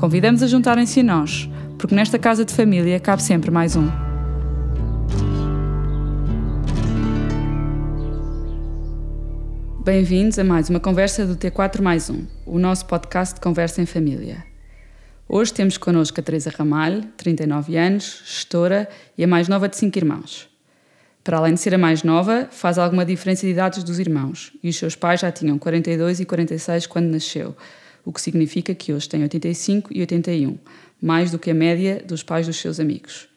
Convidamos a juntarem-se a nós, porque nesta casa de família cabe sempre mais um. Bem-vindos a mais uma conversa do T4 mais um, o nosso podcast de conversa em família. Hoje temos connosco a Teresa Ramalho, 39 anos, gestora e a mais nova de cinco irmãos. Para além de ser a mais nova, faz alguma diferença de idades dos irmãos, e os seus pais já tinham 42 e 46 quando nasceu, o que significa que hoje tem 85 e 81, mais do que a média dos pais dos seus amigos.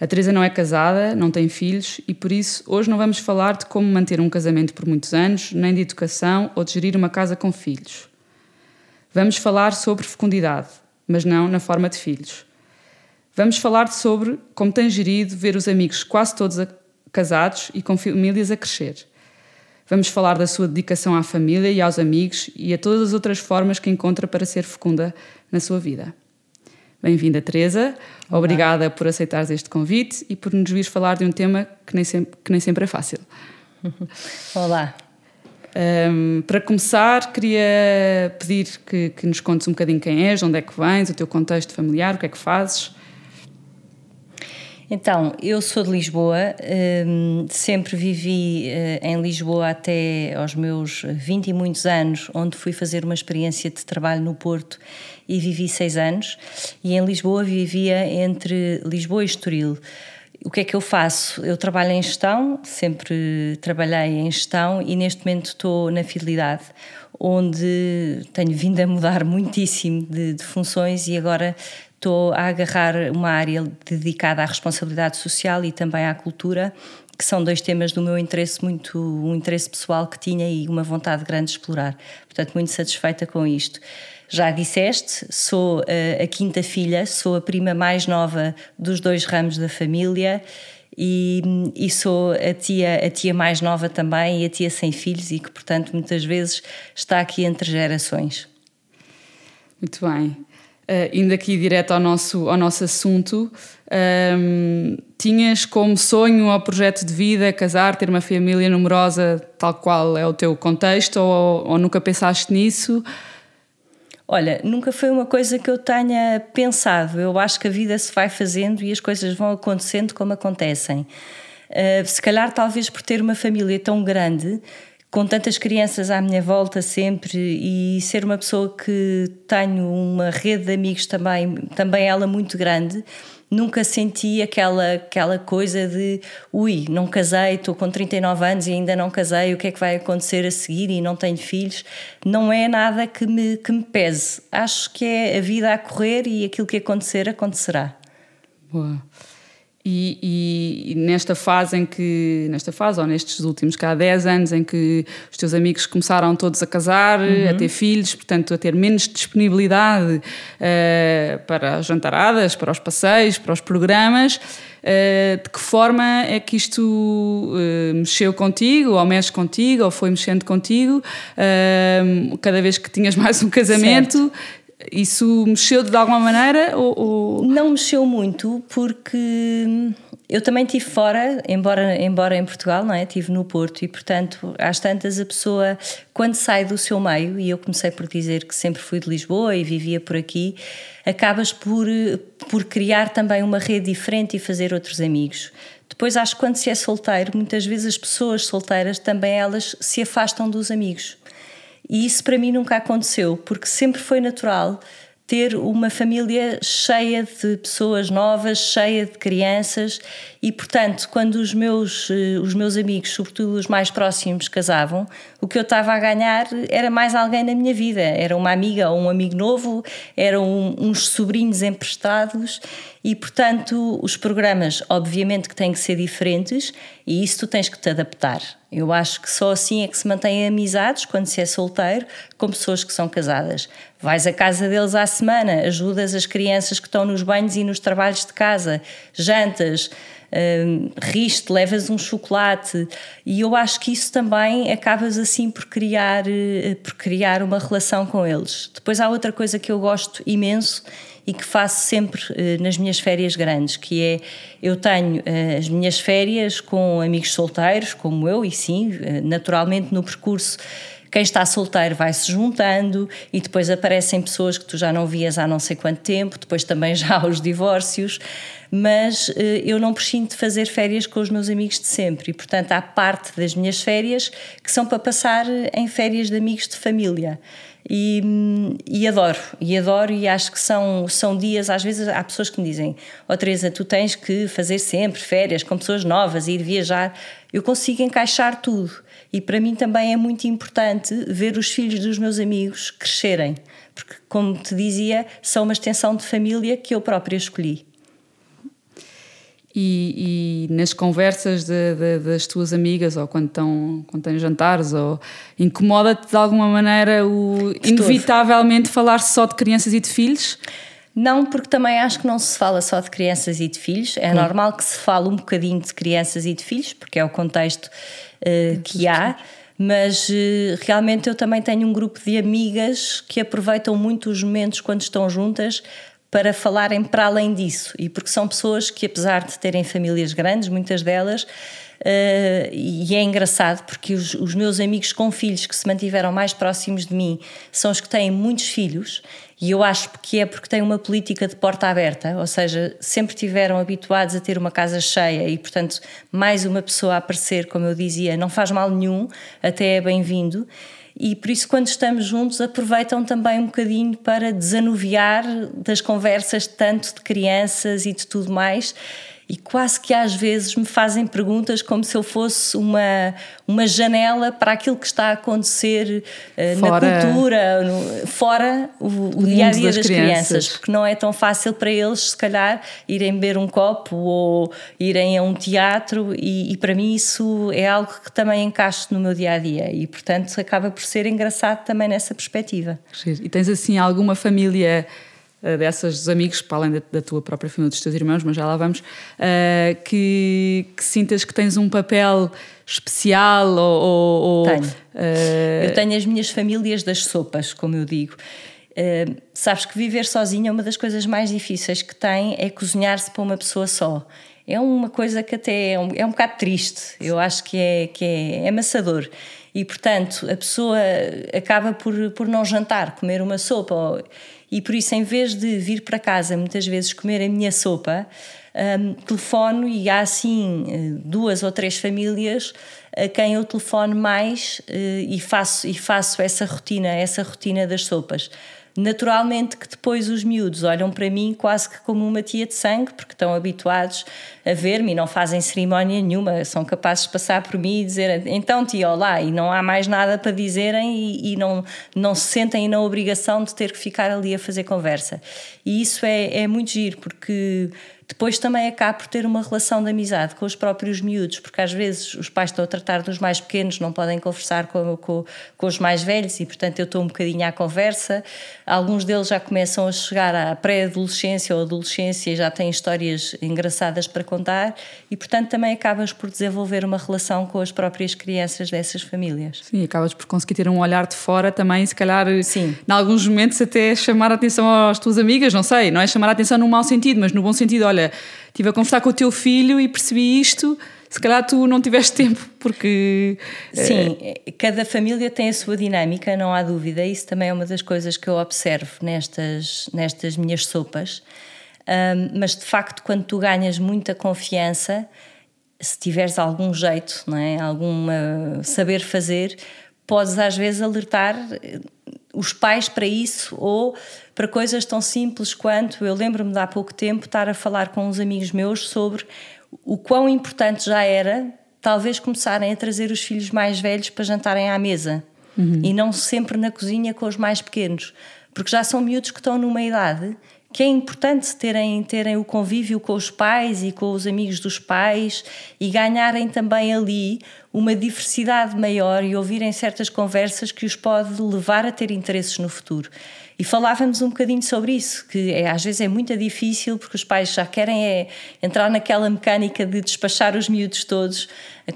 A Teresa não é casada, não tem filhos e por isso hoje não vamos falar de como manter um casamento por muitos anos, nem de educação ou de gerir uma casa com filhos. Vamos falar sobre fecundidade, mas não na forma de filhos. Vamos falar sobre como tem gerido ver os amigos quase todos casados e com famílias a crescer. Vamos falar da sua dedicação à família e aos amigos e a todas as outras formas que encontra para ser fecunda na sua vida. Bem-vinda, Teresa. Olá. Obrigada por aceitares este convite e por nos vires falar de um tema que nem sempre, que nem sempre é fácil. Olá. Um, para começar, queria pedir que, que, nos contes um bocadinho quem és, onde é que vens, o teu contexto familiar, o que é que fazes. Então, eu sou de Lisboa, hum, sempre vivi eh, em Lisboa até aos meus 20 e muitos anos, onde fui fazer uma experiência de trabalho no Porto e vivi seis anos. E em Lisboa vivia entre Lisboa e Estoril. O que é que eu faço? Eu trabalho em gestão, sempre trabalhei em gestão e neste momento estou na fidelidade, onde tenho vindo a mudar muitíssimo de, de funções e agora estou a agarrar uma área dedicada à responsabilidade social e também à cultura, que são dois temas do meu interesse muito um interesse pessoal que tinha e uma vontade grande de explorar. Portanto, muito satisfeita com isto. Já disseste, sou a, a quinta filha, sou a prima mais nova dos dois ramos da família. E, e, sou a tia, a tia mais nova também e a tia sem filhos e que, portanto, muitas vezes está aqui entre gerações. Muito bem. Uh, indo aqui direto ao nosso, ao nosso assunto, um, tinhas como sonho ou projeto de vida casar, ter uma família numerosa, tal qual é o teu contexto, ou, ou nunca pensaste nisso? Olha, nunca foi uma coisa que eu tenha pensado. Eu acho que a vida se vai fazendo e as coisas vão acontecendo como acontecem. Uh, se calhar, talvez por ter uma família tão grande, com tantas crianças à minha volta sempre e ser uma pessoa que tenho uma rede de amigos também, também ela muito grande, nunca senti aquela, aquela coisa de ui, não casei, estou com 39 anos e ainda não casei, o que é que vai acontecer a seguir e não tenho filhos. Não é nada que me, que me pese. Acho que é a vida a correr e aquilo que acontecer, acontecerá. Boa. E, e, nesta fase em que, nesta fase, ou nestes últimos cá 10 anos, em que os teus amigos começaram todos a casar, uhum. a ter filhos, portanto, a ter menos disponibilidade uh, para as jantaradas, para os passeios, para os programas, uh, de que forma é que isto uh, mexeu contigo, ou mexe contigo, ou foi mexendo contigo, cada vez que tinhas mais um casamento? Certo isso mexeu de alguma maneira? Ou, ou... Não mexeu muito, porque eu também estive fora, embora, embora em Portugal, não é? Estive no Porto e, portanto, às tantas, a pessoa, quando sai do seu meio, e eu comecei por dizer que sempre fui de Lisboa e vivia por aqui, acabas por, por criar também uma rede diferente e fazer outros amigos. Depois, acho que quando se é solteiro, muitas vezes as pessoas solteiras também elas se afastam dos amigos. E isso para mim nunca aconteceu, porque sempre foi natural ter uma família cheia de pessoas novas, cheia de crianças, E, portanto, quando os meus, eh, os meus amigos, sobretudo os mais próximos, casavam, o que eu estava a ganhar era mais alguém na minha vida. Era uma amiga ou um amigo novo, eram uns sobrinhos emprestados e, portanto, os programas, obviamente, que têm que ser diferentes e isso tu tens que te adaptar. Eu acho que só assim é que se mantém amizades quando se é solteiro com pessoas que são casadas. Vais à casa deles à semana, ajudas as crianças que estão nos banhos e nos trabalhos de casa, jantas, riste, levas um chocolate e eu acho que isso também acabas assim por criar, eh, por criar uma relação com eles. Depois há outra coisa que eu gosto imenso e que faço sempre eh, nas minhas férias grandes, que é eu tenho eh, as minhas férias com amigos solteiros, como eu, e sim, eh, naturalmente no percurso quem está solteiro vai se juntando e depois aparecem pessoas que tu já não vias há não sei quanto tempo, depois também já há os divórcios, mas eu não prescindo de fazer férias com os meus amigos de sempre e, portanto, há parte das minhas férias que são para passar em férias de amigos de família. E, e, adoro, e adoro, e acho que são, são dias, às vezes há pessoas que me dizem: Ó oh, Teresa, tu tens que fazer sempre férias com pessoas novas, ir viajar. Eu consigo encaixar tudo. E para mim também é muito importante ver os filhos dos meus amigos crescerem, porque, como te dizia, são uma extensão de família que eu própria escolhi. E, e, nas conversas de, de, das tuas amigas ou quando estão quando têm jantares ou incomoda-te de alguma maneira o de inevitavelmente falar só de crianças e de filhos? Não, porque também acho que não se fala só de crianças e de filhos. É hum. normal que se fale um bocadinho de crianças e de filhos, porque é o contexto uh, que há. Mas uh, realmente eu também tenho um grupo de amigas que aproveitam muito os momentos quando estão juntas para falarem para além disso e porque são pessoas que, apesar de terem famílias grandes, muitas delas, uh, e é engraçado porque os, os, meus amigos com filhos que se mantiveram mais próximos de mim são os que têm muitos filhos. E eu acho que é porque têm uma política de porta aberta, ou seja, sempre tiveram habituados a ter uma casa cheia e, portanto, mais uma pessoa a aparecer, como eu dizia, não faz mal nenhum, até é bem-vindo e por isso, quando estamos juntos, aproveitam também um bocadinho para desanuviar das conversas tanto de crianças e de tudo mais e quase que às vezes me fazem perguntas como se eu fosse uma, uma janela para aquilo que está a acontecer uh, na cultura, no, fora o, o dia a dia das, das crianças. crianças. porque não é tão fácil para eles, se calhar, irem beber um copo ou irem a um teatro, e, e para mim isso é algo que também encaixo no meu dia a dia, e portanto acaba por ser engraçado também nessa perspectiva. E tens assim alguma família dessas dos amigos, para além da, da, tua própria família, dos teus irmãos, mas já lá vamos, uh, que, que, sintas que tens um papel especial ou. ou tenho. Uh... Eu tenho as minhas famílias das sopas, como eu digo. Uh, sabes que viver sozinha é uma das coisas mais difíceis que tem é cozinhar-se para uma pessoa só. É uma coisa que até é um, é um bocado triste. Eu acho que é, que é, é amassador. E, portanto, a pessoa acaba por, por não jantar, comer uma sopa. Ou, e por isso, em vez de vir para casa muitas vezes comer a minha sopa, um, telefono e há assim eh, duas ou três famílias a quem eu telefono mais uh, e, faço, e faço essa rotina, essa rotina das sopas. Naturalmente que depois os miúdos olham para mim quase que como uma tia de sangue, porque estão habituados a ver-me e não fazem cerimónia nenhuma, são capazes de passar por mim e dizer então tia, olá, e não há mais nada para dizerem e, e não, não se sentem na obrigação de ter que ficar ali a fazer conversa. E isso é, é muito giro, porque depois também acaba por ter uma relação de amizade com os próprios miúdos, porque às vezes os pais estão a tratar dos mais pequenos, não podem conversar com, com, com os mais velhos e, portanto, eu estou um bocadinho à conversa. Alguns deles já começam a chegar à pré-adolescência ou adolescência e já têm histórias engraçadas para contar e, portanto, também acabas por desenvolver uma relação com as próprias crianças dessas famílias. Sim, acabas por conseguir ter um olhar de fora também, se calhar, Sim. em alguns momentos até chamar a atenção às tuas amigas, não sei, não é chamar a atenção no mau sentido, mas no bom sentido, olha, olha, estive a conversar com o teu filho e percebi isto, se calhar tu não tiveste tempo, porque. Eh, Sim, é... cada família tem a sua dinâmica, não há dúvida. Isso também é uma das coisas que eu observo nestas, nestas minhas sopas. Um, mas de facto, quando tu ganhas muita confiança, se tiveres algum jeito, não é? algum saber fazer, podes às vezes alertar eh, os pais para isso ou para coisas tão simples quanto eu lembro-me de há pouco tempo estar a falar com uns amigos meus sobre o quão importante já era talvez começarem a trazer os filhos mais velhos para jantarem à mesa uhum. e não sempre na cozinha com os mais pequenos, porque já são miúdos que estão numa idade que é importante terem, terem o convívio com os pais e com os amigos dos pais e ganharem também ali uma diversidade maior e ouvirem certas conversas que os pode levar a ter interesses no futuro. E falávamos um bocadinho sobre isso, que é, às vezes é muito difícil porque os pais já querem é, entrar naquela mecânica de despachar os miúdos todos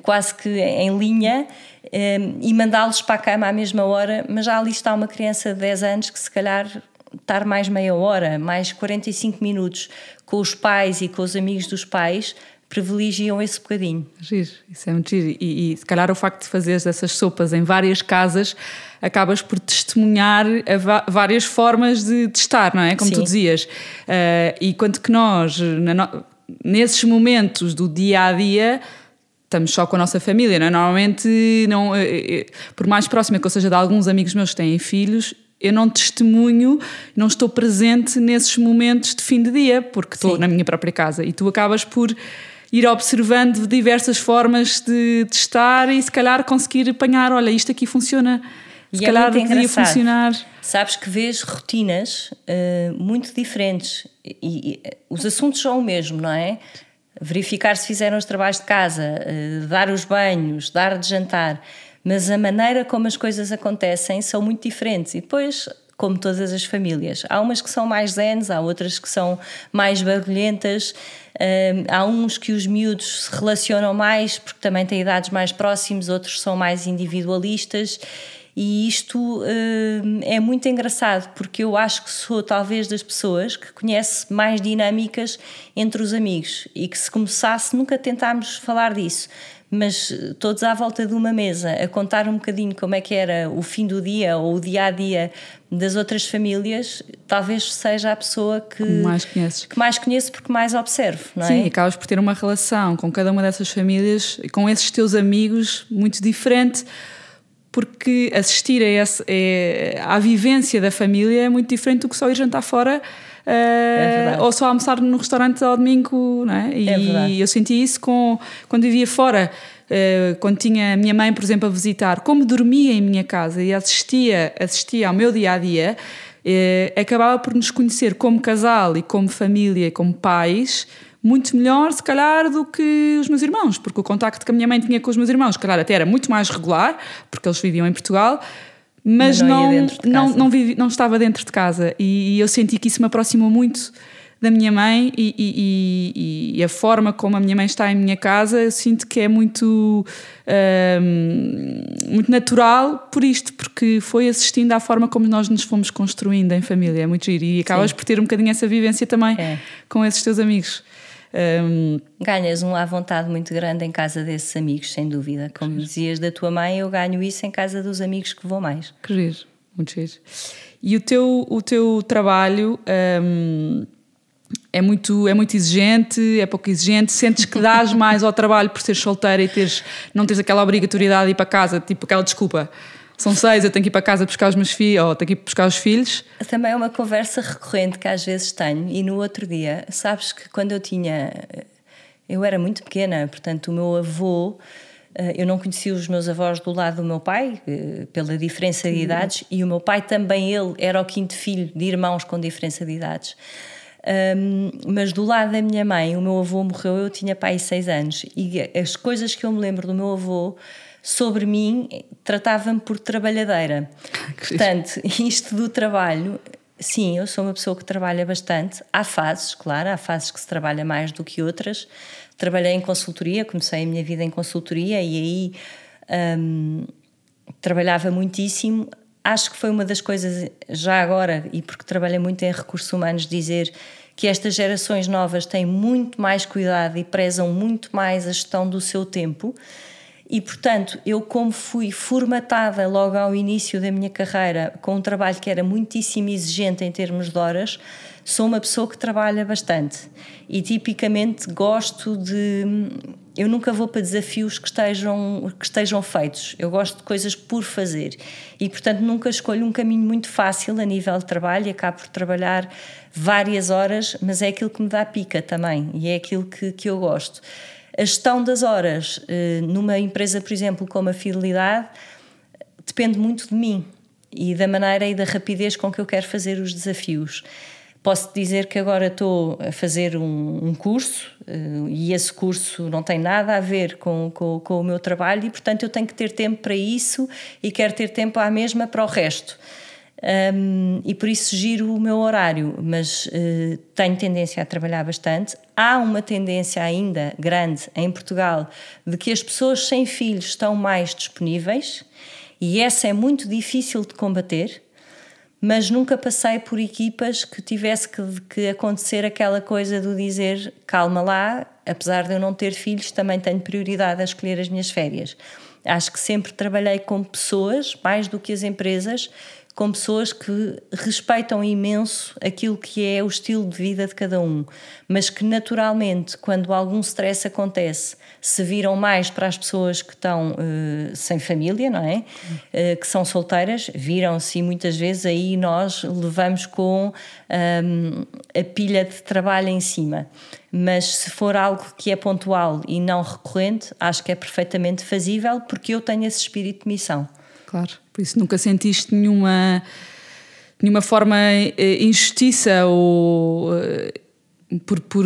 quase que em linha eh, e mandá-los para a cama à mesma hora, mas já ali está uma criança de 10 anos que se calhar estar mais meia hora, mais 45 minutos com os pais e com os amigos dos pais, privilegiam esse bocadinho. Giro, isso é muito giro. E, e se calhar o facto de fazeres essas sopas em várias casas, acabas por testemunhar várias formas de, de estar, não é? Como Sim. tu dizias. Uh, e quanto que nós, no, nesses momentos do dia a dia, estamos só com a nossa família, não é? Normalmente, não, eh, eh, por mais próxima que eu seja de alguns amigos meus que têm filhos, eu não testemunho, não estou presente nesses momentos de fim de dia, porque estou Sim. na minha própria casa. E tu acabas por ir observando diversas formas de, de estar e se calhar conseguir apanhar, olha, isto aqui funciona. Se e é calhar é podia funcionar. Sabes que vês rotinas uh, muito diferentes e, e, os assuntos são o mesmo, não é? Verificar se fizeram os trabalhos de casa, uh, dar os banhos, dar de jantar mas a maneira como as coisas acontecem são muito diferentes. E depois como todas as famílias. Há umas que são mais zenes, há outras que são mais barulhentas, hum, há uns que os miúdos se relacionam mais porque também têm idades mais próximas, outros são mais individualistas. E isto hum, é muito engraçado porque eu acho que sou talvez das pessoas que conhece mais dinâmicas entre os amigos e que se começasse nunca tentámos falar disso mas todos à volta de uma mesa a contar um bocadinho como é que era o fim do dia ou o dia a dia das outras famílias, talvez seja a pessoa que mais conheces. que mais conheço porque mais observo, não é? Sim, acabas por ter uma relação com cada uma dessas famílias e com esses teus amigos muito diferente. Porque assistir a esse, é, à vivência da família é muito diferente do que só ir jantar fora é ou só almoçar no restaurante ao domingo, não é? E é eu senti isso com, quando vivia fora, uh, quando tinha a minha mãe, por exemplo, a visitar, como dormia em minha casa e assistia, assistia ao meu dia a dia, uh, acabava por nos conhecer como casal e como família, como pais, muito melhor, se calhar, do que os meus irmãos, porque o contacto que a minha mãe tinha com os meus irmãos, se calhar, até era muito mais regular, porque eles viviam em Portugal mas, não, não, não, não, vivi, não estava dentro de casa. E, e, eu senti que isso me aproximou muito da minha mãe e, e, e, a forma como a minha mãe está em minha casa eu sinto que é muito um, muito natural por isto porque foi assistindo à forma como nós nos fomos construindo em família. É muito giro. E acabas Sim. por ter um bocadinho essa vivência também é. com esses teus amigos um, Ganhas um à vontade muito grande em casa desses amigos, sem dúvida. Como dizias da tua mãe, eu ganho isso em casa dos amigos que vou mais. Que giro, muito giro. E o teu, o teu trabalho um, é, muito, é muito exigente, é pouco exigente? Sentes que dás mais ao trabalho por ser solteira e teres, não teres aquela obrigatoriedade de ir para casa, tipo aquela desculpa? São seis, eu tenho que ir para casa buscar os meus filhos, ou tenho que ir buscar os filhos. Também é uma conversa recorrente que às vezes tenho, e no outro dia, sabes que quando eu tinha. Eu era muito pequena, portanto, o meu avô. Eh, eu não conhecia os meus avós do lado do meu pai, eh, pela diferença de idades, e o meu pai também, ele era o quinto filho de irmãos com diferença de idades. Um, mas do lado da minha mãe, o meu avô morreu, eu tinha pai seis anos, e as coisas que eu me lembro do meu avô sobre mim tratava-me por trabalhadeira. Portanto, isto do trabalho, sim, eu sou uma pessoa que trabalha bastante. Há fases, claro, há fases que se trabalha mais do que outras. Trabalhei em consultoria, comecei a minha vida em consultoria e aí hum, trabalhava muitíssimo. Acho que foi uma das coisas, já agora, e porque trabalhei muito em recursos humanos, dizer que estas gerações novas têm muito mais cuidado e prezam muito mais a gestão do seu tempo e, portanto, eu, como fui formatada logo ao início da minha carreira com um trabalho que era muitíssimo exigente em termos de horas, sou uma pessoa que trabalha bastante. E, tipicamente, gosto de eu nunca vou para desafios que estejam, que estejam feitos. Eu gosto de coisas por fazer. E, portanto, nunca escolho um caminho muito fácil a nível de trabalho acabo por trabalhar várias horas, mas é aquilo que me dá pica também e é aquilo que, que eu gosto. A gestão das horas eh, numa empresa, por exemplo, como a Fidelidade, depende muito de mim e da maneira e da rapidez com que eu quero fazer os desafios. Posso dizer que agora estou a fazer um, um curso uh, e esse curso não tem nada a ver com, com, com, o meu trabalho e, portanto, eu tenho que ter tempo para isso e quero ter tempo à mesma para o resto. Um, e por isso giro o meu horário, mas uh, tenho tendência a trabalhar bastante. Há uma tendência ainda grande em Portugal de que as pessoas sem filhos estão mais disponíveis e essa é muito difícil de combater mas nunca passei por equipas que tivesse que, que, acontecer aquela coisa do dizer calma lá, apesar de eu não ter filhos, também tenho prioridade a escolher as minhas férias. Acho que sempre trabalhei com pessoas, mais do que as empresas, com pessoas que respeitam imenso aquilo que é o estilo de vida de cada um, mas que naturalmente, quando algum stress acontece, se viram mais para as pessoas que estão uh, sem família, não é? Uh, que são solteiras, viram-se e muitas vezes aí nós levamos com um, ehm, a pilha de trabalho em cima. Mas se for algo que é pontual e não recorrente, acho que é perfeitamente fazível porque eu tenho esse espírito de missão. Claro, por isso nunca sentiste nenhuma, nenhuma forma de eh, injustiça ou eh, por, por,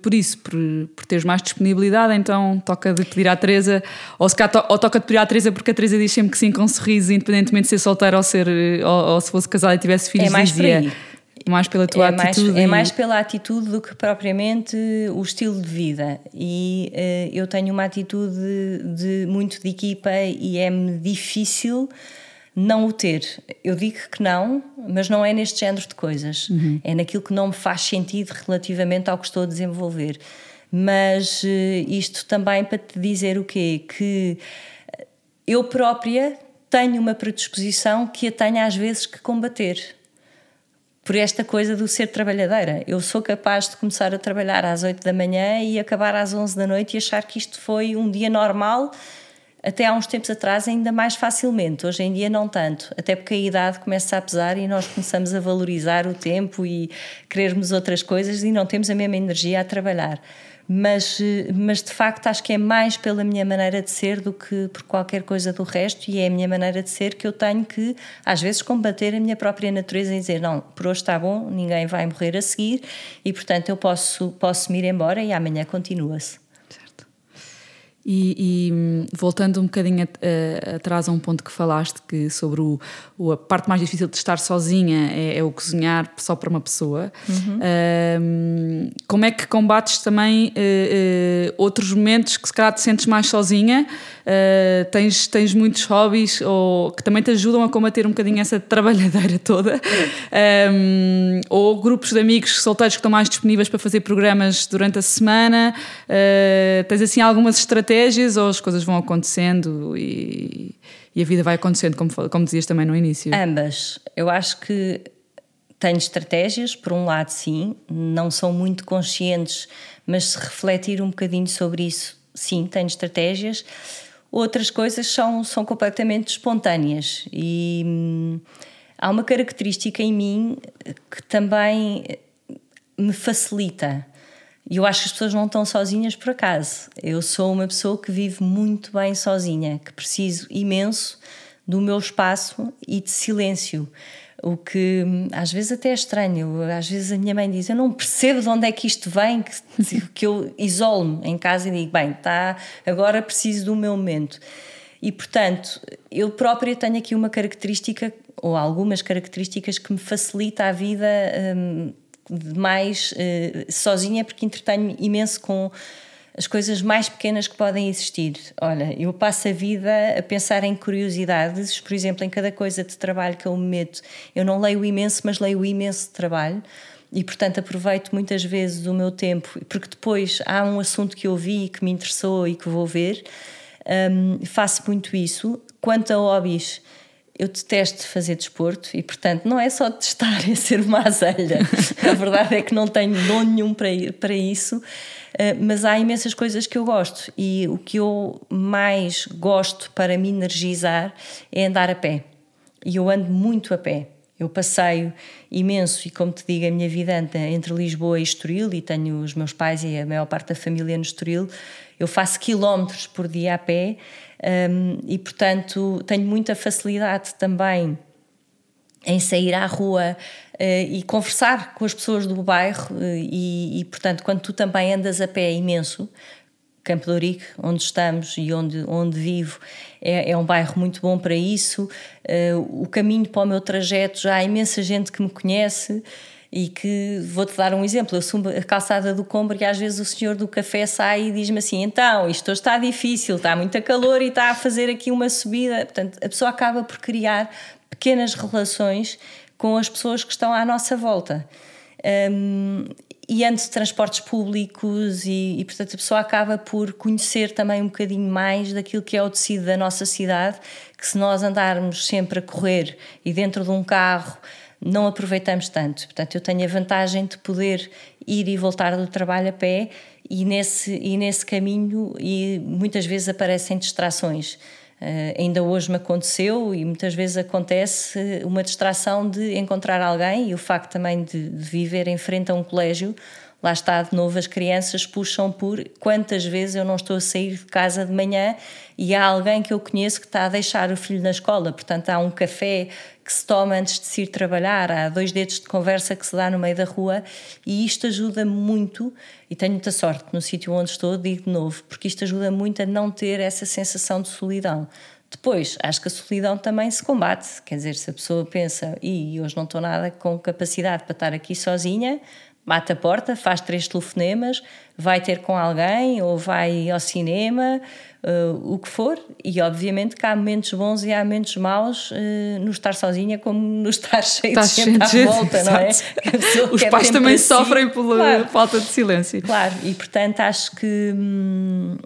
por isso, por, por teres mais disponibilidade, então toca de pedir à Teresa, ou, se to, ou toca de pedir à Teresa porque a Teresa diz sempre que sim com um sorriso, independentemente de ser solteira ou, ser, ou, ou se fosse casada e tivesse filhos, é mais dizia. Por aí. Mais pela tua é atitude. Mais, é mais pela atitude do que propriamente o estilo de vida. E uh, eu tenho uma atitude de, de muito de equipa e é-me difícil não o ter. Eu digo que não, mas não é neste género de coisas. Uhum. É naquilo que não me faz sentido relativamente ao que estou a desenvolver. Mas uh, isto também para te dizer o quê? Que eu própria tenho uma predisposição que a tenho às vezes que combater por esta coisa do ser trabalhadeira. Eu sou capaz de começar a trabalhar às 8 da manhã e acabar às 11 da noite e achar que isto foi um dia normal, até há uns tempos atrás ainda mais facilmente. Hoje em dia não tanto, até porque a idade começa a pesar e nós começamos a valorizar o tempo e querermos outras coisas e não temos a mesma energia a trabalhar mas, mas de facto acho que é mais pela minha maneira de ser do que por qualquer coisa do resto, e é a minha maneira de ser que eu tenho que, às vezes, combater a minha própria natureza e dizer: não, por hoje está bom, ninguém vai morrer a seguir, e portanto eu posso, posso me ir embora e amanhã continua-se. E, e, voltando um bocadinho atrás a um ponto que falaste, que sobre o, o a parte mais difícil de estar sozinha é, é o cozinhar só para uma pessoa, uhum. um, como é que combates também uh, uh, outros momentos que se calhar te sentes mais sozinha? Uh, tens, tens muitos hobbies ou, que também te ajudam a combater um bocadinho essa trabalhadeira toda? Um, ou grupos de amigos solteiros que estão mais disponíveis para fazer programas durante a semana? tens assim algumas estratégias? Estratégias ou as coisas vão acontecendo e, e a vida vai acontecendo, como, como dizias também no início? Ambas. Eu acho que tenho estratégias, por um lado, sim, não são muito conscientes, mas se refletir um bocadinho sobre isso, sim, tenho estratégias. Outras coisas são, são completamente espontâneas e hum, há uma característica em mim que também me facilita. E eu acho que as pessoas não estão sozinhas por acaso. Eu sou uma pessoa que vive muito bem sozinha, que preciso imenso do meu espaço e de silêncio. O que às vezes até é estranho. Às vezes a minha mãe diz: Eu não percebo de onde é que isto vem, que, que eu isolo-me em casa e digo: Bem, tá, agora preciso do meu momento. E portanto, eu própria tenho aqui uma característica, ou algumas características, que me facilita a vida. Hum, mais uh, sozinha porque entretenho imenso com as coisas mais pequenas que podem existir. Olha, eu passo a vida a pensar em curiosidades, por exemplo, em cada coisa de trabalho que eu me meto. Eu não leio imenso, mas leio imenso de trabalho e, portanto, aproveito muitas vezes o meu tempo, porque depois há um assunto que eu vi que me interessou e que vou ver. Um, faço muito isso. Quanto a hobbies, eu detesto fazer desporto e, portanto, não é só testar, é ser uma azelha. a verdade é que não tenho dom nenhum para, para isso. mas há imensas coisas que eu gosto e o que eu mais gosto para me energizar é andar a pé. E eu ando muito a pé. Eu passeio imenso e, como te digo, a minha vida anda entre Lisboa e Estoril e tenho os meus pais e a maior parte da família no Estoril. Eu faço quilómetros por dia a pé um, e, portanto, tenho muita facilidade também em sair à rua uh, e conversar com as pessoas do bairro uh, e, e, portanto, quando tu também andas a pé imenso, Campo de Ourique, onde estamos e onde, onde vivo, é, é um bairro muito bom para isso. Uh, o caminho para o meu trajeto, já há imensa gente que me conhece e que vou-te dar um exemplo. Eu subo a calçada do Combra e às vezes o senhor do café sai e diz-me assim: então, isto está difícil, está muito calor e está a fazer aqui uma subida. Portanto, a pessoa acaba por criar pequenas relações com as pessoas que estão à nossa volta. Um, e ando de transportes públicos e, e, portanto a pessoa acaba por conhecer também um bocadinho mais daquilo que é o tecido da nossa cidade, que se nós andarmos sempre a correr e dentro de um carro não aproveitamos tanto. Portanto, eu tenho a vantagem de poder ir e voltar do trabalho a pé e nesse, e nesse caminho e muitas vezes aparecem distrações. Uh, ainda hoje me aconteceu e muitas vezes acontece uma distração de encontrar alguém e o facto também de, de viver em frente a um colégio lá está de novo as crianças puxam por quantas vezes eu não estou a sair de casa de manhã e há alguém que eu conheço que está a deixar o filho na escola, portanto há um café que se toma antes de se ir trabalhar, há dois dedos de conversa que se dá no meio da rua e isto ajuda muito e tenho muita sorte no sítio onde estou, digo de novo, porque isto ajuda muito a não ter essa sensação de solidão. Depois, acho que a solidão também se combate, quer dizer, se a pessoa pensa, e hoje não estou nada com capacidade para estar aqui sozinha, bate a porta, faz três telefonemas, vai ter com alguém ou vai ao cinema, uh, o que for, e obviamente que há momentos bons e há momentos maus uh, no estar sozinha, como no estar cheio de gente à volta, não é? Os pais também sofrem pela claro. falta de silêncio. Claro, e portanto acho que. Hum,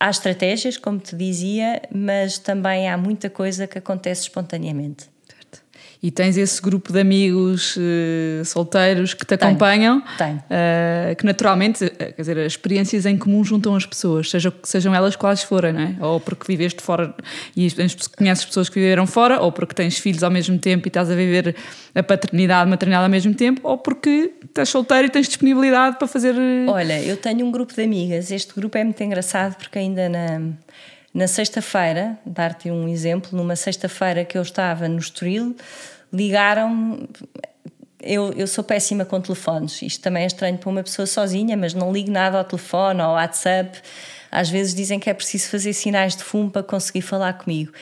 há estratégias, como te dizia, mas também há muita coisa que acontece espontaneamente e tens esse grupo de amigos uh, solteiros que te tenho, acompanham, tenho. Uh, que naturalmente, eh, quer dizer, as experiências em comum juntam as pessoas, sejam, sejam elas quais forem, não é? Ou porque viveste fora e conheces pessoas que viveram fora, ou porque tens filhos ao mesmo tempo e estás a viver a paternidade, a maternidade ao mesmo tempo, ou porque estás solteiro e tens disponibilidade para fazer. Olha, eu tenho um grupo de amigas, este grupo é muito engraçado porque ainda na. Na sexta-feira, dar-te um exemplo, numa sexta-feira que eu estava no Estoril, ligaram eu, eu sou péssima com telefones. Isto também é estranho para uma pessoa sozinha, mas não ligo nada ao telefone, ao WhatsApp. Às vezes dizem que é preciso fazer sinais de fumo para conseguir falar comigo.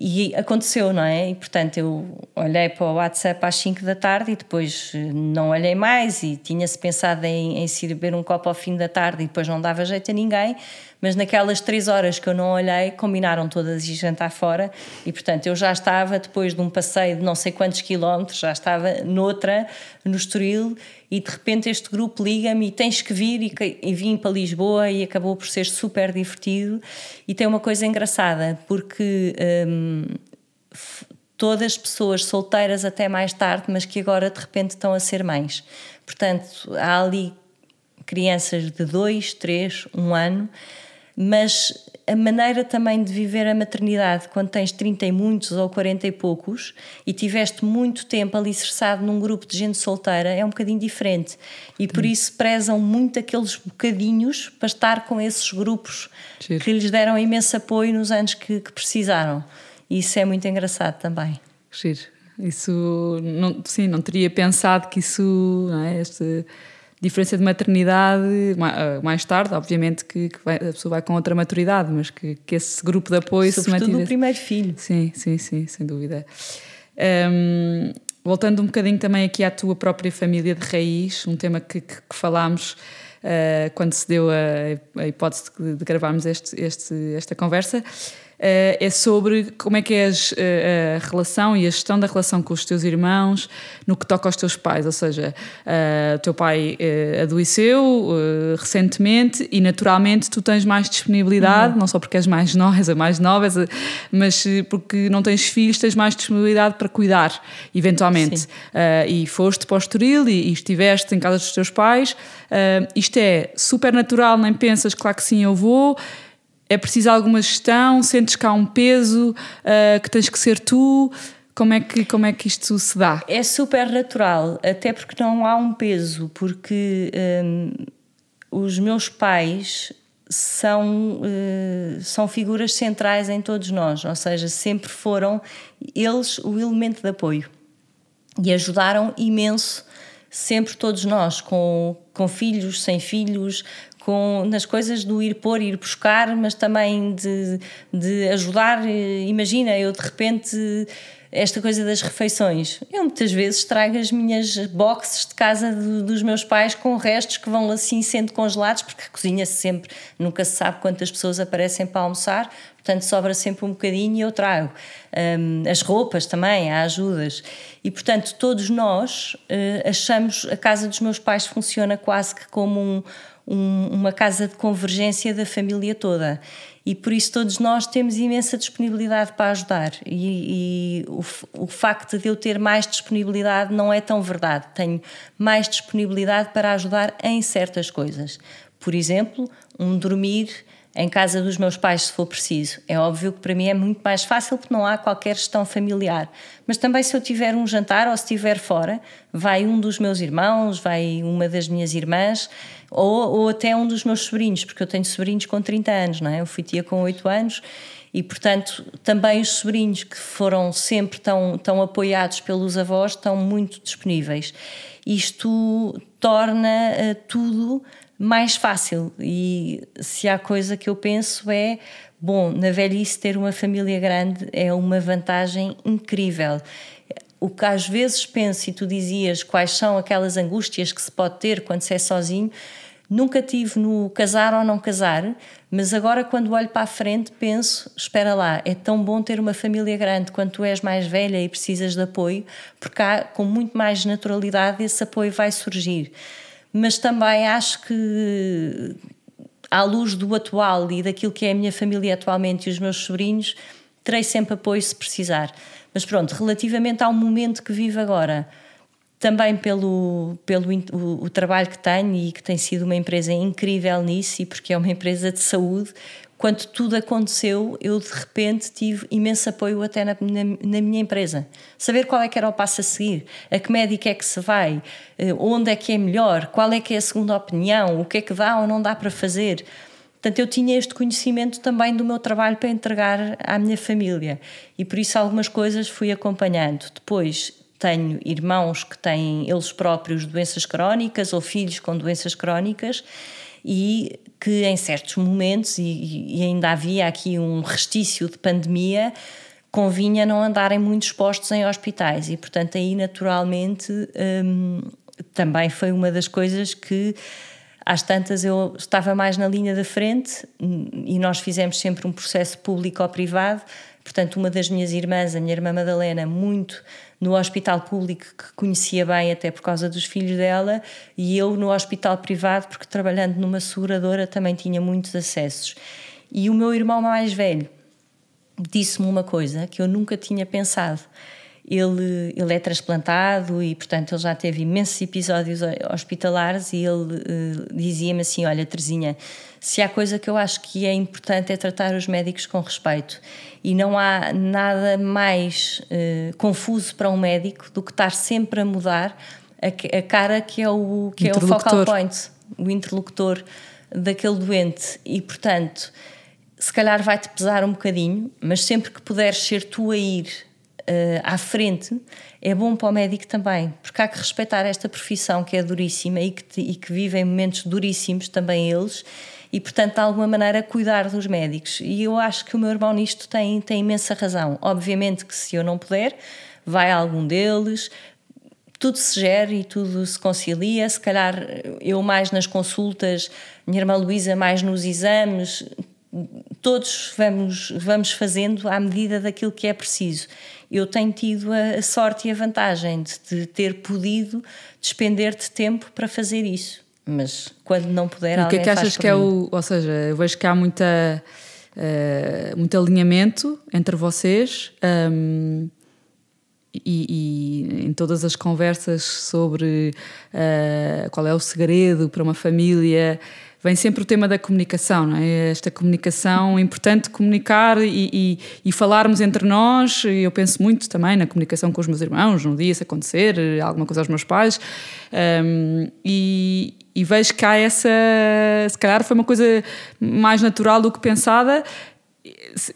E aconteceu, não é? E portanto eu olhei para o WhatsApp às 5 da tarde e depois eh, não olhei mais e tinha-se pensado em, em se beber um copo ao fim da tarde e depois não dava jeito a ninguém mas naquelas três horas que eu não olhei, combinaram todas e jantar fora, e portanto eu já estava, depois de um passeio de não sei quantos quilómetros, já estava noutra, no Estoril, e de repente este grupo liga-me e tens que vir, e, e vim para Lisboa, e acabou por ser super divertido. E tem uma coisa engraçada, porque. Hum, todas as pessoas solteiras até mais tarde, mas que agora de repente estão a ser mães. Portanto, há ali crianças de dois, três, um ano mas a maneira também de viver a maternidade quando tens 30 e muitos ou 40 e poucos e tiveste muito tempo alicerçado num grupo de gente solteira é um bocadinho diferente e por isso prezam muito aqueles bocadinhos para estar com esses grupos Giro. que lhes deram imenso apoio nos anos que, que precisaram e isso é muito engraçado também Giro. Isso, não, sim, não teria pensado que isso, não é, este diferença de maternidade ah, mais tarde, obviamente que, que vai, a pessoa vai com outra maturidade, mas que, que esse grupo de apoio Sobretudo se mantive. no primeiro filho. Sim, sim, sim, sem dúvida. Um, voltando um bocadinho também aqui à tua própria família de raiz, um tema que, que, que falámos uh, quando se deu a, a hipótese de, de gravarmos este, este, esta conversa. Uh, é sobre como é que é a, a relação e a gestão da relação com os teus irmãos no que toca aos teus pais. Ou seja, uh, o teu pai adoeceu recentemente e naturalmente tu tens mais disponibilidade, uhum. não só porque és mais nova, és mais nova, mas porque não tens filhos, tens mais disponibilidade para cuidar, eventualmente. e foste para o Estoril e, e, estiveste em casa dos teus pais. isto é super natural, nem pensas, claro que sim, eu vou é preciso alguma gestão? Sentes que há um peso uh, que tens que ser tu? Como é, que, como é que isto se dá? É super natural, até porque não há um peso, porque um, os meus pais são, uh, são figuras centrais em todos nós, ou seja, sempre foram eles o elemento de apoio e ajudaram imenso sempre todos nós, com, com filhos, sem filhos, com, nas coisas do ir pôr, ir buscar, mas também de, de ajudar. Imagina, eu de repente esta coisa das refeições. Eu muitas vezes trago as minhas boxes de casa de, dos meus pais com restos que vão assim sendo congelados, porque cozinha-se sempre, nunca se sabe quantas pessoas aparecem para almoçar, portanto sobra sempre um bocadinho e eu trago. Um, as roupas também, há ajudas. E portanto, todos nós uh, achamos a casa dos meus pais funciona quase que como um um, uma casa de convergência da família toda. E por isso todos nós temos imensa disponibilidade para ajudar. E, e o, o facto de eu ter mais disponibilidade não é tão verdade. Tenho mais disponibilidade para ajudar em certas coisas. Por exemplo, um dormir em casa dos meus pais, se for preciso. É óbvio que para mim é muito mais fácil porque não há qualquer gestão familiar. Mas também, se eu tiver um jantar ou se estiver fora, vai um dos meus irmãos, vai uma das minhas irmãs ou, ou até um dos meus sobrinhos, porque eu tenho sobrinhos com 30 anos, não é? Eu fui tia com 8 anos e, portanto, também os sobrinhos que foram sempre tão, tão apoiados pelos avós estão muito disponíveis. Isto torna uh, tudo mais fácil. E se há coisa que eu penso é, bom, na velhice ter uma família grande é uma vantagem incrível. O que às vezes penso, e tu dizias quais são aquelas angústias que se pode ter quando se é sozinho, nunca tive no casar ou não casar, mas agora quando olho para a frente penso, espera lá, é tão bom ter uma família grande quando tu és mais velha e precisas de apoio, porque há, com muito mais naturalidade esse apoio vai surgir mas também acho que à luz do atual e daquilo que é a minha família atualmente e os meus sobrinhos, terei sempre apoio se precisar. Mas pronto, relativamente ao momento que vivo agora, também pelo, pelo o, o, trabalho que tenho e que tem sido uma empresa incrível nisso e porque é uma empresa de saúde, quando tudo aconteceu, eu de repente tive imenso apoio até na, na, na, minha empresa. Saber qual é que era o passo a seguir, a que médico é que se vai, eh, onde é que é melhor, qual é que é a segunda opinião, o que é que dá ou não dá para fazer. Portanto, eu tinha este conhecimento também do meu trabalho para entregar à minha família e por isso algumas coisas fui acompanhando. Depois tenho irmãos que têm eles próprios doenças crónicas ou filhos com doenças crónicas e que em certos momentos, e, e ainda havia aqui um restício de pandemia, convinha não andarem muito expostos em hospitais e, portanto, aí naturalmente hum, também foi uma das coisas que às tantas eu estava mais na linha da frente e nós fizemos sempre um processo público ou privado. Portanto, uma das minhas irmãs, a minha irmã Madalena, muito no hospital público que conhecia bem até por causa dos filhos dela e eu no hospital privado porque trabalhando numa seguradora também tinha muitos acessos. E o meu irmão mais velho disse-me uma coisa que eu nunca tinha pensado. Ele, ele é transplantado e, portanto, ele já teve imensos episódios hospitalares e ele uh, dizia-me assim: Olha, Terezinha, se há coisa que eu acho que é importante é tratar os médicos com respeito. E não há nada mais uh, confuso para um médico do que estar sempre a mudar a, a cara que é o, que é o focal point, o interlocutor daquele doente. E, portanto, se calhar vai-te pesar um bocadinho, mas sempre que puderes ser tu a ir à frente, é bom para o médico também, porque há que respeitar esta profissão que é duríssima e que, e que vive em momentos duríssimos também eles e, portanto, de alguma maneira, cuidar dos médicos. E eu acho que o meu irmão nisto tem, tem imensa razão. Obviamente que se eu não puder, vai algum deles, tudo se gera e tudo se concilia. Se calhar eu mais nas consultas, minha irmã Luísa mais nos exames, todos vamos, vamos fazendo à medida daquilo que é preciso. Eu tenho tido a, a sorte e a vantagem de, de ter podido despender de tempo para fazer isso. Mas quando não puder, e o que é que achas que é o. Ou seja, eu vejo que há muita, uh, muito alinhamento entre vocês. Um, e, e, em todas as conversas sobre uh, qual é o segredo para uma família, vem sempre o tema da comunicação, não é? Esta comunicação, é importante comunicar e, e, e, falarmos entre nós. Eu penso muito também na comunicação com os meus irmãos, um dia se acontecer, alguma coisa aos meus pais. Um, e, e vejo que há essa. Se calhar foi uma coisa mais natural do que pensada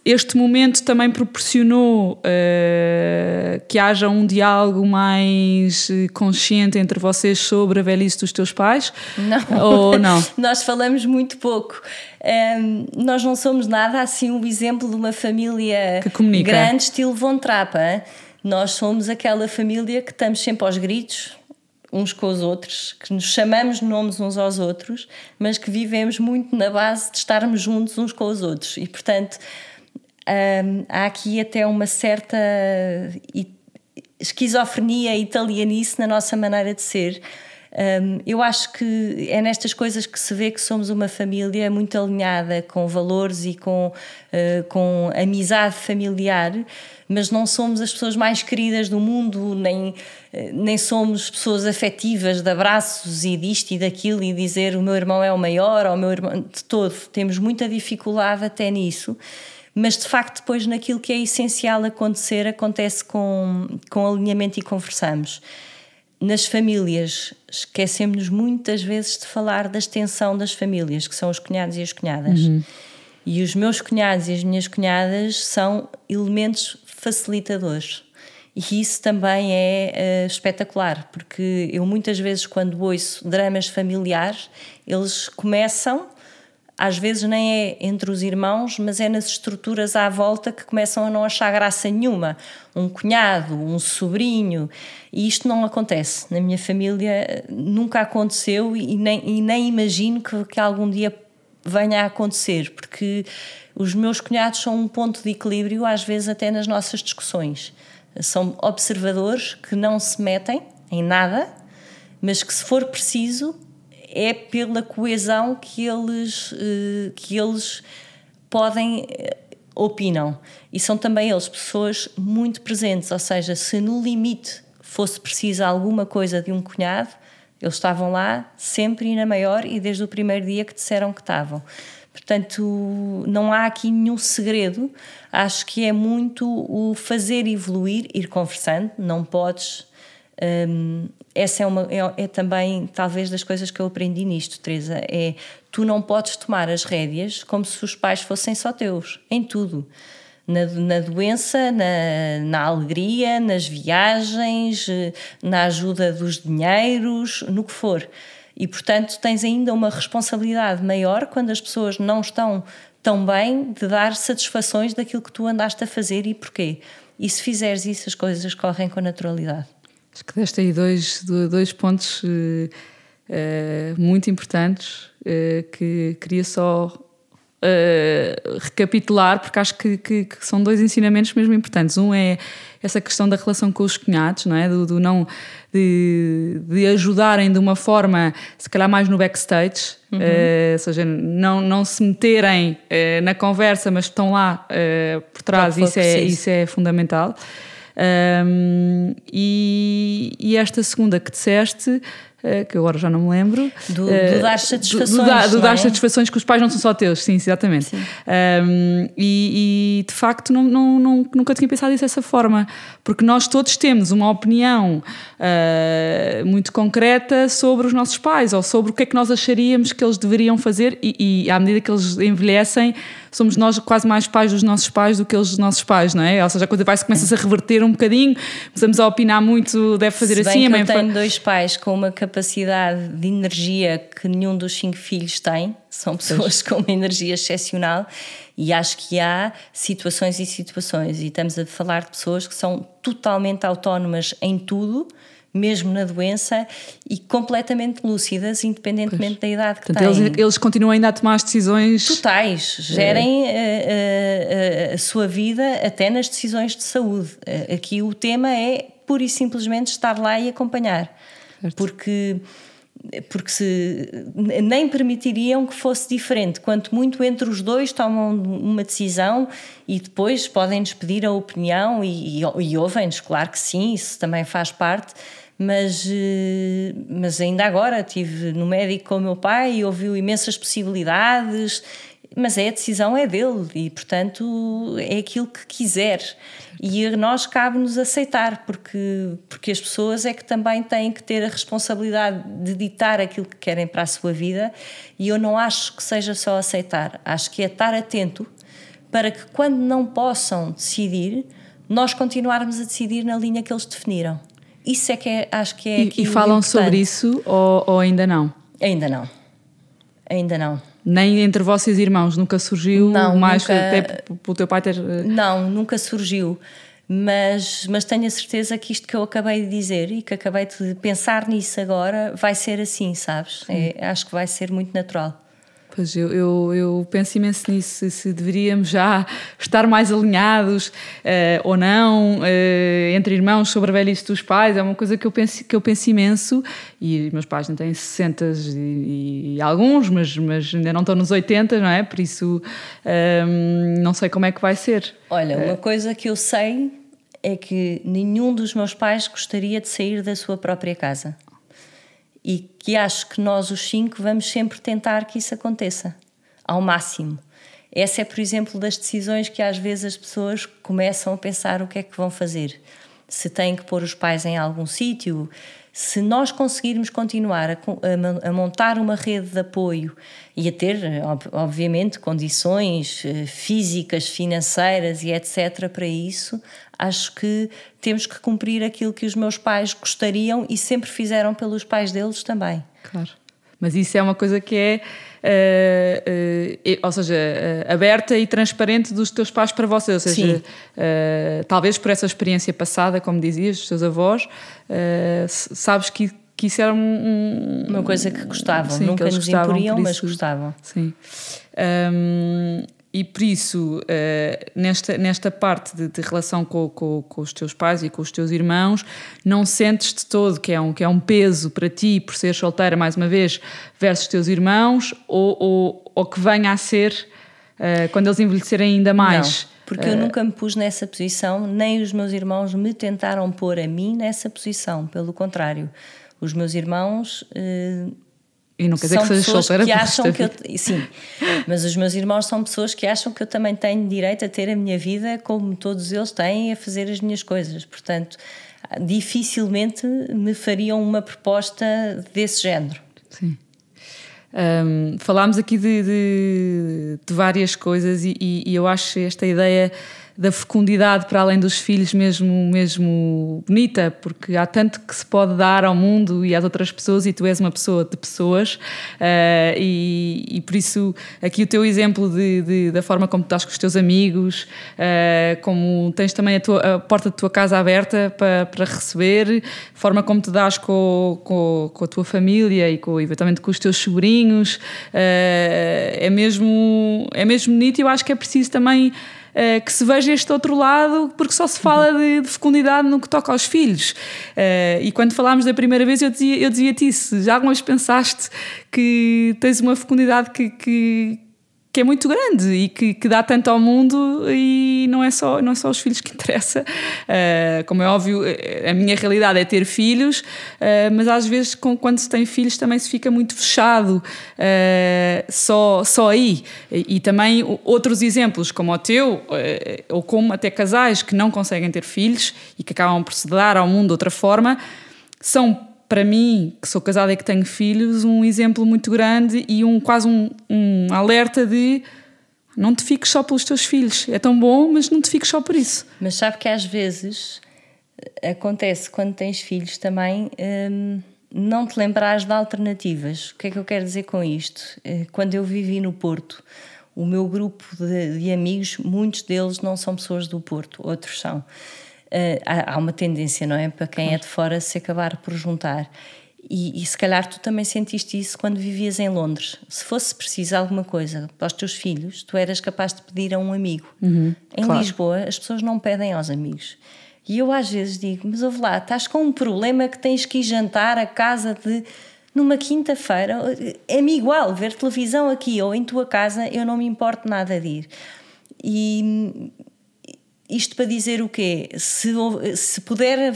este momento também proporcionou uh, que haja um diálogo mais eh, consciente entre vocês sobre a velhice dos teus pais? Não. Ou não? nós falamos muito pouco. Um, ehm, nós não somos nada assim um exemplo de uma família grande, estilo Von Trapa. Nós somos aquela família que estamos sempre aos gritos, uns com os outros, que nos chamamos nomes uns aos outros, mas que vivemos muito na base de estarmos juntos uns com os outros. E, portanto, hum, há aqui até uma certa esquizofrenia italianice na nossa maneira de ser. Um, eu acho que é nestas coisas que se vê que somos uma família muito alinhada com valores e com, uh, com amizade familiar, mas não somos as pessoas mais queridas do mundo, nem, eh, nem somos pessoas afetivas de abraços e disto e daquilo e dizer o meu irmão é o maior ou o meu irmão de todo. Temos muita dificuldade até nisso mas de facto depois naquilo que é essencial acontecer acontece com, com alinhamento e conversamos. Nas famílias, esquecemos-nos muitas vezes de falar da extensão das famílias, que são os cunhados e as cunhadas. Uhum. E os meus cunhados e as minhas cunhadas são elementos facilitadores. E isso também é uh, espetacular, porque eu muitas vezes, quando ouço dramas familiares, eles começam, às vezes nem é entre os irmãos, mas é nas estruturas à volta que começam a não achar graça nenhuma. Um cunhado, um sobrinho, e isto não acontece. Na minha família nunca aconteceu e nem, e nem imagino que, que algum dia venha a acontecer, porque os meus cunhados são um ponto de equilíbrio, às vezes até nas nossas discussões. São observadores que não se metem em nada, mas que, se for preciso, é pela coesão que eles, eh, que eles podem eh, opinam. E são também eles pessoas muito presentes, ou seja, se no limite fosse preciso alguma coisa de um cunhado, eles estavam lá sempre e na maior e desde o primeiro dia que disseram que estavam. Portanto, não há aqui nenhum segredo. Acho que é muito o fazer evoluir, ir conversando. Não podes. Hum, essa é, uma, é, é, também, talvez, das coisas que eu aprendi nisto, Teresa. É tu não podes tomar as rédeas como se os pais fossem só teus, em tudo na, na doença, na, na alegria, nas viagens, na ajuda dos dinheiros, no que for. E, portanto, tens ainda uma responsabilidade maior quando as pessoas não estão tão bem de dar satisfações daquilo que tu andaste a fazer e porquê. E se fizeres isso, as coisas correm com naturalidade. Acho que deste aí dois, dois pontos uh, uh, muito importantes uh, que queria só recapitular, porque acho que, que, que, são dois ensinamentos mesmo importantes. Um é essa questão da relação com os cunhados, não é? Do, do não de, de, ajudarem de uma forma, se calhar mais no backstage, uhum. uh, ou seja, não, não se meterem na conversa, mas estão lá por trás, isso é, isso é fundamental. Um, e, e, esta segunda que disseste eh, que agora já não me lembro. Do, do eh, dar satisfações. Do, do, do dar é? satisfações que os pais não são só teus, sim, exatamente. Sim. Um, e, e, de facto não, não, não, nunca tinha pensado isso dessa forma, porque nós todos temos uma opinião uh, muito concreta sobre os nossos pais ou sobre o que é que nós acharíamos que eles deveriam fazer, e, e à medida que eles envelhecem somos nós quase mais pais dos nossos pais do que eles dos nossos pais, não é? Ou seja, a coisa vai-se começa-se a reverter um bocadinho, começamos a opinar muito, deve fazer Se assim. Bem que eu tenho dois pais com uma capacidade de energia que nenhum dos cinco filhos tem, são pessoas com uma energia excepcional e acho que há situações e situações, e estamos a falar de pessoas que são totalmente autónomas em tudo mesmo na doença, e completamente lúcidas, independentemente pois. da idade que Portanto, têm. Eles, eles continuam ainda a tomar as decisões. Totais, gerem é. a, a, a, sua vida até nas decisões de saúde. Aqui o tema é pura e simplesmente estar lá e acompanhar. Certo. Porque porque se nem permitiriam que fosse diferente. Quanto muito entre os dois tomam uma decisão e depois podem-nos pedir a opinião e, e, e ouvem-nos, claro que sim, isso também faz parte. Mas, eh, mas ainda agora estive no médico com o meu pai e ouviu imensas possibilidades mas é a decisão é dele e portanto é aquilo que quiser. E a nós cabe-nos aceitar porque porque as pessoas é que também têm que ter a responsabilidade de ditar aquilo que querem para a sua vida e eu não acho que seja só aceitar. Acho que é estar atento para que quando não possam decidir nós continuarmos a decidir na linha que eles definiram isso é que é, acho que é e, e falam importante. sobre isso ou, ou ainda não ainda não ainda não nem entre vocês irmãos nunca surgiu não, mais nunca, até pelo teu pai ter. Eh, não, nunca surgiu. Mas, mas tenho a certeza que isto que eu acabei de dizer e que acabei de pensar nisso agora vai ser assim, sabes? É, acho que vai ser muito natural. Pois eu, eu, eu, penso imenso nisso, se, se deveríamos já estar mais alinhados uh, ou não, uh, entre irmãos sobre a velhice dos pais, é uma coisa que eu penso, que eu penso imenso, e meus pais não têm 60 e, e alguns, mas, mas ainda não estão nos 80, não é? Por isso um, não sei como é que vai ser. Olha, uma coisa que eu sei é que nenhum dos meus pais gostaria de sair da sua própria casa e que acho que nós, os cinco, vamos sempre tentar que isso aconteça ao máximo. Essa é, por exemplo, das decisões que às vezes as pessoas começam a pensar o que é que vão fazer. Se têm que pôr os pais em algum sítio, se nós conseguirmos continuar a, a, a, montar uma rede de apoio e a ter, obviamente, condições eh, físicas, financeiras e etc. para isso, acho que temos que cumprir aquilo que os meus pais gostariam e sempre fizeram pelos pais deles também. Claro. Mas isso é uma coisa que é, uh, uh, ou seja, uh, aberta e transparente dos teus pais para vocês. Ou seja, talvez por essa experiência passada, como dizias, dos teus avós, sabes que, que isso era um, uma coisa que gostavam. Sim, Nunca nos gostavam, imporiam, mas gostavam. Sim. Um, e por isso, uh, nesta, nesta parte de, de relação com, com, com, os teus pais e com os teus irmãos, não sentes de todo que é um, que é um peso para ti por ser solteira, mais uma vez, versus teus irmãos, ou, ou, ou que venha a ser uh, quando eles envelhecerem ainda mais? Não, porque uh, eu nunca me pus nessa posição, nem os meus irmãos me tentaram pôr a mim nessa posição, pelo contrário. Os meus irmãos e não quer dizer que sejas solteira que acham que eu, Sim, mas os meus irmãos são pessoas que acham que eu também tenho direito a ter a minha vida como todos eles têm a fazer as minhas coisas. Portanto, dificilmente me fariam uma proposta desse género. Sim. Um, falámos aqui de, de, de várias coisas e, e, e eu acho esta ideia da fecundidade para além dos filhos mesmo, mesmo bonita, porque há tanto que se pode dar ao mundo e às outras pessoas, e tu és uma pessoa de pessoas, uh, e, e, por isso aqui o teu exemplo de, de, da forma como estás com os teus amigos, uh, como tens também a, tua, a, porta da tua casa aberta para, para receber, forma como te dás com, com, com a tua família e com, eventualmente com os teus sobrinhos, uh, é, mesmo, é mesmo bonito e eu acho que é preciso também uh, que se veja este outro lado, porque só se fala de, de fecundidade no que toca aos filhos. Uh, e quando falámos da primeira vez, eu dizia-te eu dizia isso: já algumas pensaste que tens uma fecundidade que, que que é muito grande e que, que, dá tanto ao mundo e não é só, não é só os filhos que interessa. Uh, como é óbvio, eh, a minha realidade é ter filhos, uh, mas às vezes com, quando se tem filhos também se fica muito fechado uh, só, só aí. E, e, também outros exemplos, como o teu, ou como até casais que não conseguem ter filhos e que acabam por se dar ao mundo de outra forma, são para mim, que sou casada e que tenho filhos, um exemplo muito grande e um quase um, um alerta de não te fiques só pelos teus filhos. É tão bom, mas não te fiques só por isso. Mas sabe que às vezes acontece quando tens filhos também hum, não te lembrares de alternativas. O que é que eu quero dizer com isto? Eh, quando eu vivi no Porto, o meu grupo de, de amigos, muitos deles não são pessoas do Porto, outros são. Há, há uma tendência, não é? Para quem é de fora se acabar por juntar. E, e, se calhar tu também sentiste isso quando vivias em Londres. Se fosse preciso alguma coisa para os teus filhos, tu eras capaz de pedir a um amigo. Uhum, em claro. Lisboa, as pessoas não pedem aos amigos. E eu às vezes digo: Mas ouve lá, estás com um problema que tens que ir jantar a casa de. Numa quinta-feira, é-me igual ver televisão aqui ou em tua casa, eu não me importo nada de ir. E isto para dizer o quê? Se, se puder,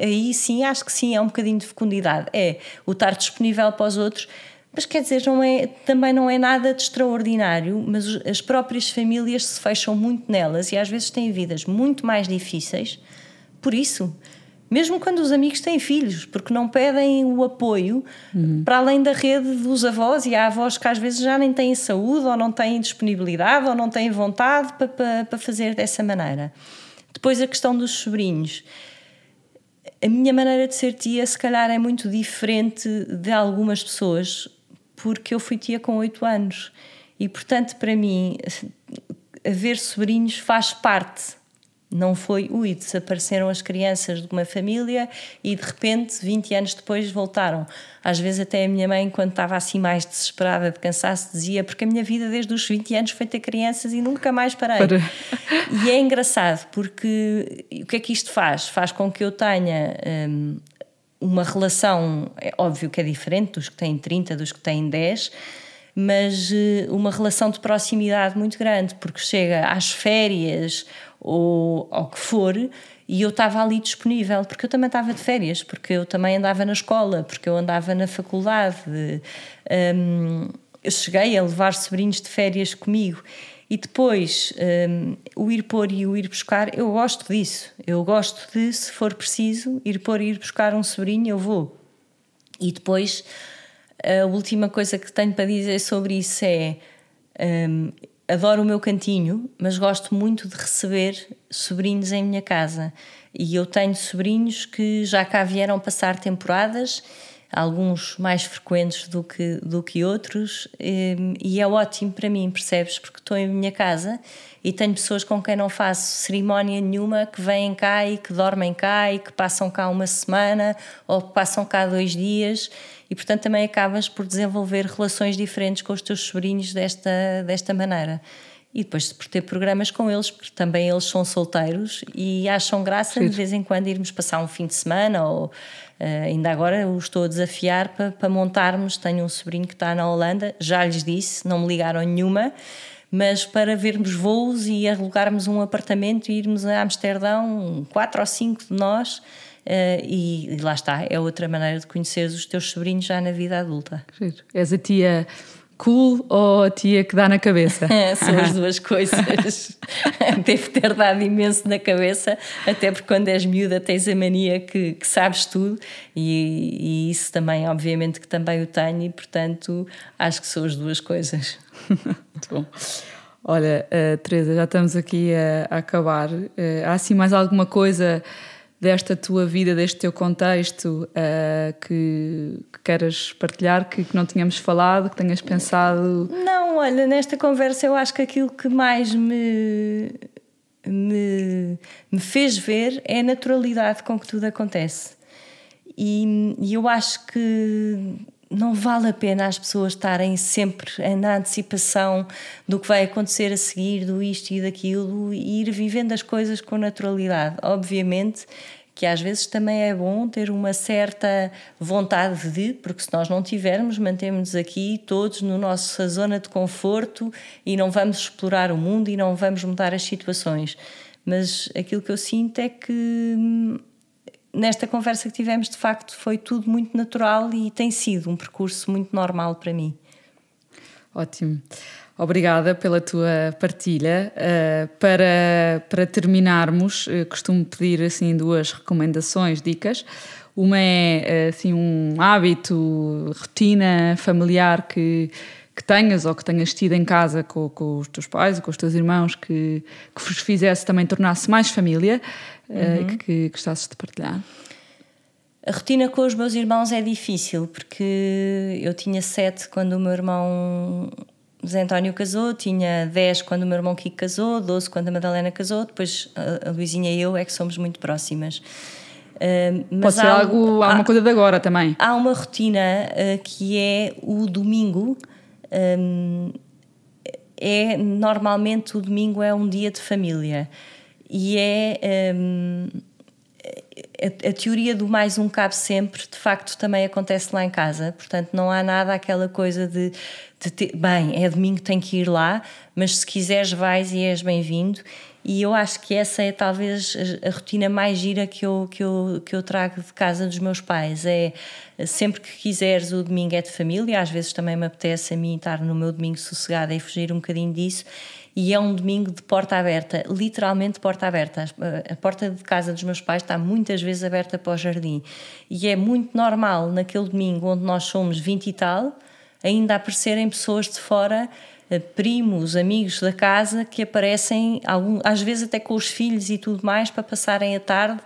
aí sim, acho que sim, é um bocadinho de fecundidade. É o estar disponível para os outros, mas quer dizer, não é, também não é nada de extraordinário, mas as próprias famílias se fecham muito nelas e às vezes têm vidas muito mais difíceis por isso. Mesmo quando os amigos têm filhos, porque não pedem o apoio uhum. para além da rede dos avós, e há avós que às vezes já nem têm saúde, ou não têm disponibilidade, ou não têm vontade para, para, para fazer dessa maneira. Depois a questão dos sobrinhos. A minha maneira de ser tia, se calhar, é muito diferente de algumas pessoas, porque eu fui tia com 8 anos. E, portanto, para mim, haver sobrinhos faz parte não foi, ui, desapareceram as crianças de uma família e de repente, 20 anos depois, voltaram. Às vezes, até a minha mãe, quando estava assim mais desesperada de cansaço, dizia: Porque a minha vida desde os 20 anos foi ter crianças e nunca mais parei. Para. E é engraçado, porque o que é que isto faz? Faz com que eu tenha. Hum, uma relação, é óbvio que é diferente dos que têm 30, dos que têm 10, mas eh, uma relação de proximidade muito grande, porque chega às férias ou ao que for, e eu estava ali disponível, porque eu também estava de férias, porque eu também andava na escola, porque eu andava na faculdade. Um, eu cheguei a levar sobrinhos de férias comigo. E depois, um, o ir pôr e o ir buscar, eu gosto disso. Eu gosto de, se for preciso, ir pôr e ir buscar um sobrinho, eu vou. E depois, a última coisa que tenho para dizer sobre isso é: um, adoro o meu cantinho, mas gosto muito de receber sobrinhos em minha casa. E eu tenho sobrinhos que já cá vieram passar temporadas, alguns mais frequentes do que, do que outros, e é ótimo para mim, percebes? Porque estou em minha casa e tenho pessoas com quem não faço cerimónia nenhuma que vêm cá e que dormem cá e que passam cá uma semana ou que passam cá dois dias e portanto também acabas por desenvolver relações diferentes com os teus sobrinhos desta, desta maneira. E depois por ter programas com eles, porque também eles são solteiros e acham graça Sim. de vez em quando irmos passar um fim de semana ou uh, ainda agora o estou a desafiar para, para montarmos. Tenho um sobrinho que está na Holanda, já lhes disse, não me ligaram nenhuma, mas para vermos voos e alugarmos um apartamento e irmos a Amsterdão, quatro ou cinco de nós Uh, e, e, lá está, é outra maneira de conhecer os teus sobrinhos já na vida adulta. És a tia cool ou a tia que dá na cabeça? São as duas coisas. Deve ter dado imenso na cabeça, até porque quando és miúda tens a mania que, que sabes tudo e, e, isso também, obviamente, que também o tenho e, portanto, acho que são as duas coisas. Muito bom. Olha, uh, Teresa, já estamos aqui a, a acabar. Uh, há assim mais alguma coisa desta tua vida, deste teu contexto uh, que, que queras partilhar, que, que, não tínhamos falado, que tenhas pensado? Não, olha, nesta conversa eu acho que aquilo que mais me, me, me fez ver é a naturalidade com que tudo acontece. E, e eu acho que não vale a pena as pessoas estarem sempre na antecipação do que vai acontecer a seguir, do isto e daquilo, e ir vivendo as coisas com naturalidade. Obviamente que às vezes também é bom ter uma certa vontade de, porque se nós não tivermos, mantemos-nos aqui todos na no nossa zona de conforto e não vamos explorar o mundo e não vamos mudar as situações. Mas aquilo que eu sinto é que hum, nesta conversa que tivemos, de facto, foi tudo muito natural e tem sido um percurso muito normal para mim. Ótimo. Obrigada pela tua partilha. Uh, para, para terminarmos, uh, costumo pedir assim duas recomendações, dicas. Uma é assim um hábito, rotina familiar que, que tenhas ou que tenhas tido em casa com, com os teus pais ou com os teus irmãos que, que vos fizesse também tornar-se mais família uhum. que, que gostasses de partilhar? A rotina com os meus irmãos é difícil porque eu tinha sete quando o meu irmão Zé António casou, tinha 10 quando o meu irmão Kiko casou, 12 quando a Madalena casou, depois a Luizinha e eu é que somos muito próximas. Uh, Pode ser há, algo, há, há, uma coisa de agora também. Há uma rotina uh, que é o domingo. Um, é normalmente o domingo é um dia de família. E é um, a, a, teoria do mais um cabe sempre de facto também acontece lá em casa. Portanto não há nada aquela coisa de, de ter, bem é domingo tem que ir lá mas se quiseres vais e és bem-vindo e eu acho que essa é talvez a rotina mais gira que eu, que eu, que eu trago de casa dos meus pais. É sempre que quiseres, o domingo é de família. Às vezes também me apetece a mim estar no meu domingo sossegado e fugir um bocadinho disso. E é um domingo de porta aberta, literalmente porta aberta. A porta de casa dos meus pais está muitas vezes aberta para o jardim. E é muito normal naquele domingo onde nós somos 20 e tal, ainda aparecerem pessoas de fora primos, amigos da casa que aparecem, algum, às vezes até com os filhos e tudo mais, para passarem a tarde.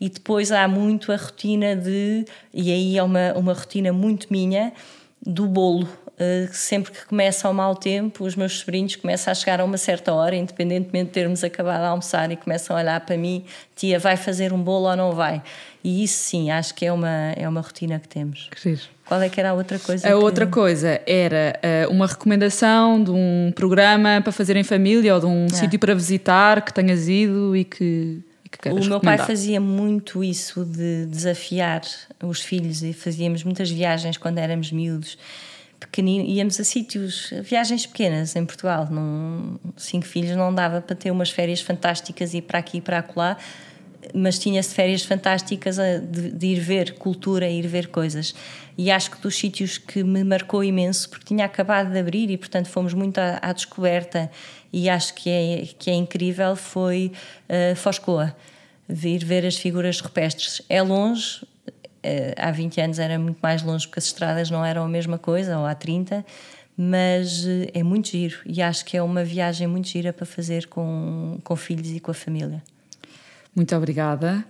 E depois há muito a rotina de, e aí é uma, uma rotina muito minha, do bolo. Uh, sempre que começa ao mau tempo, os meus sobrinhos começam a chegar a uma certa hora, independentemente de termos acabado de almoçar, e começam a olhar para mim: tia, vai fazer um bolo ou não vai? E isso sim, acho que é uma, é uma rotina que temos. Que giro. Qual é que era a outra coisa? A que... outra coisa era uh, uma recomendação de um programa para fazer em família ou de um ah. sítio para visitar que tenhas ido e que. E que o meu recomendar. pai fazia muito isso de desafiar os filhos e fazíamos muitas viagens quando éramos miúdos. Pequenino, íamos a sítios, viagens pequenas em Portugal. Num, cinco filhos não dava para ter umas férias fantásticas e para aqui e para acolá mas tinha-se férias fantásticas de, de, ir ver cultura, ir ver coisas. E acho que dos sítios que me marcou imenso, porque tinha acabado de abrir e, portanto, fomos muito à, à descoberta, e acho que é, que é incrível, foi uh, Foscoa. Ir ver as figuras rupestres. É longe, há 20 anos era muito mais longe, porque as estradas não eram a mesma coisa, ou há 30 mas uh, é muito giro e acho que é uma viagem muito gira para fazer com, com filhos e com a família. Muito obrigada.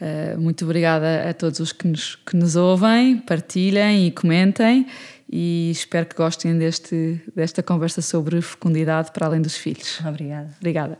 Uh, muito obrigada a todos os que nos, que nos ouvem, partilhem e comentem e espero que gostem deste, desta conversa sobre fecundidade para além dos filhos. Obrigada. Obrigada.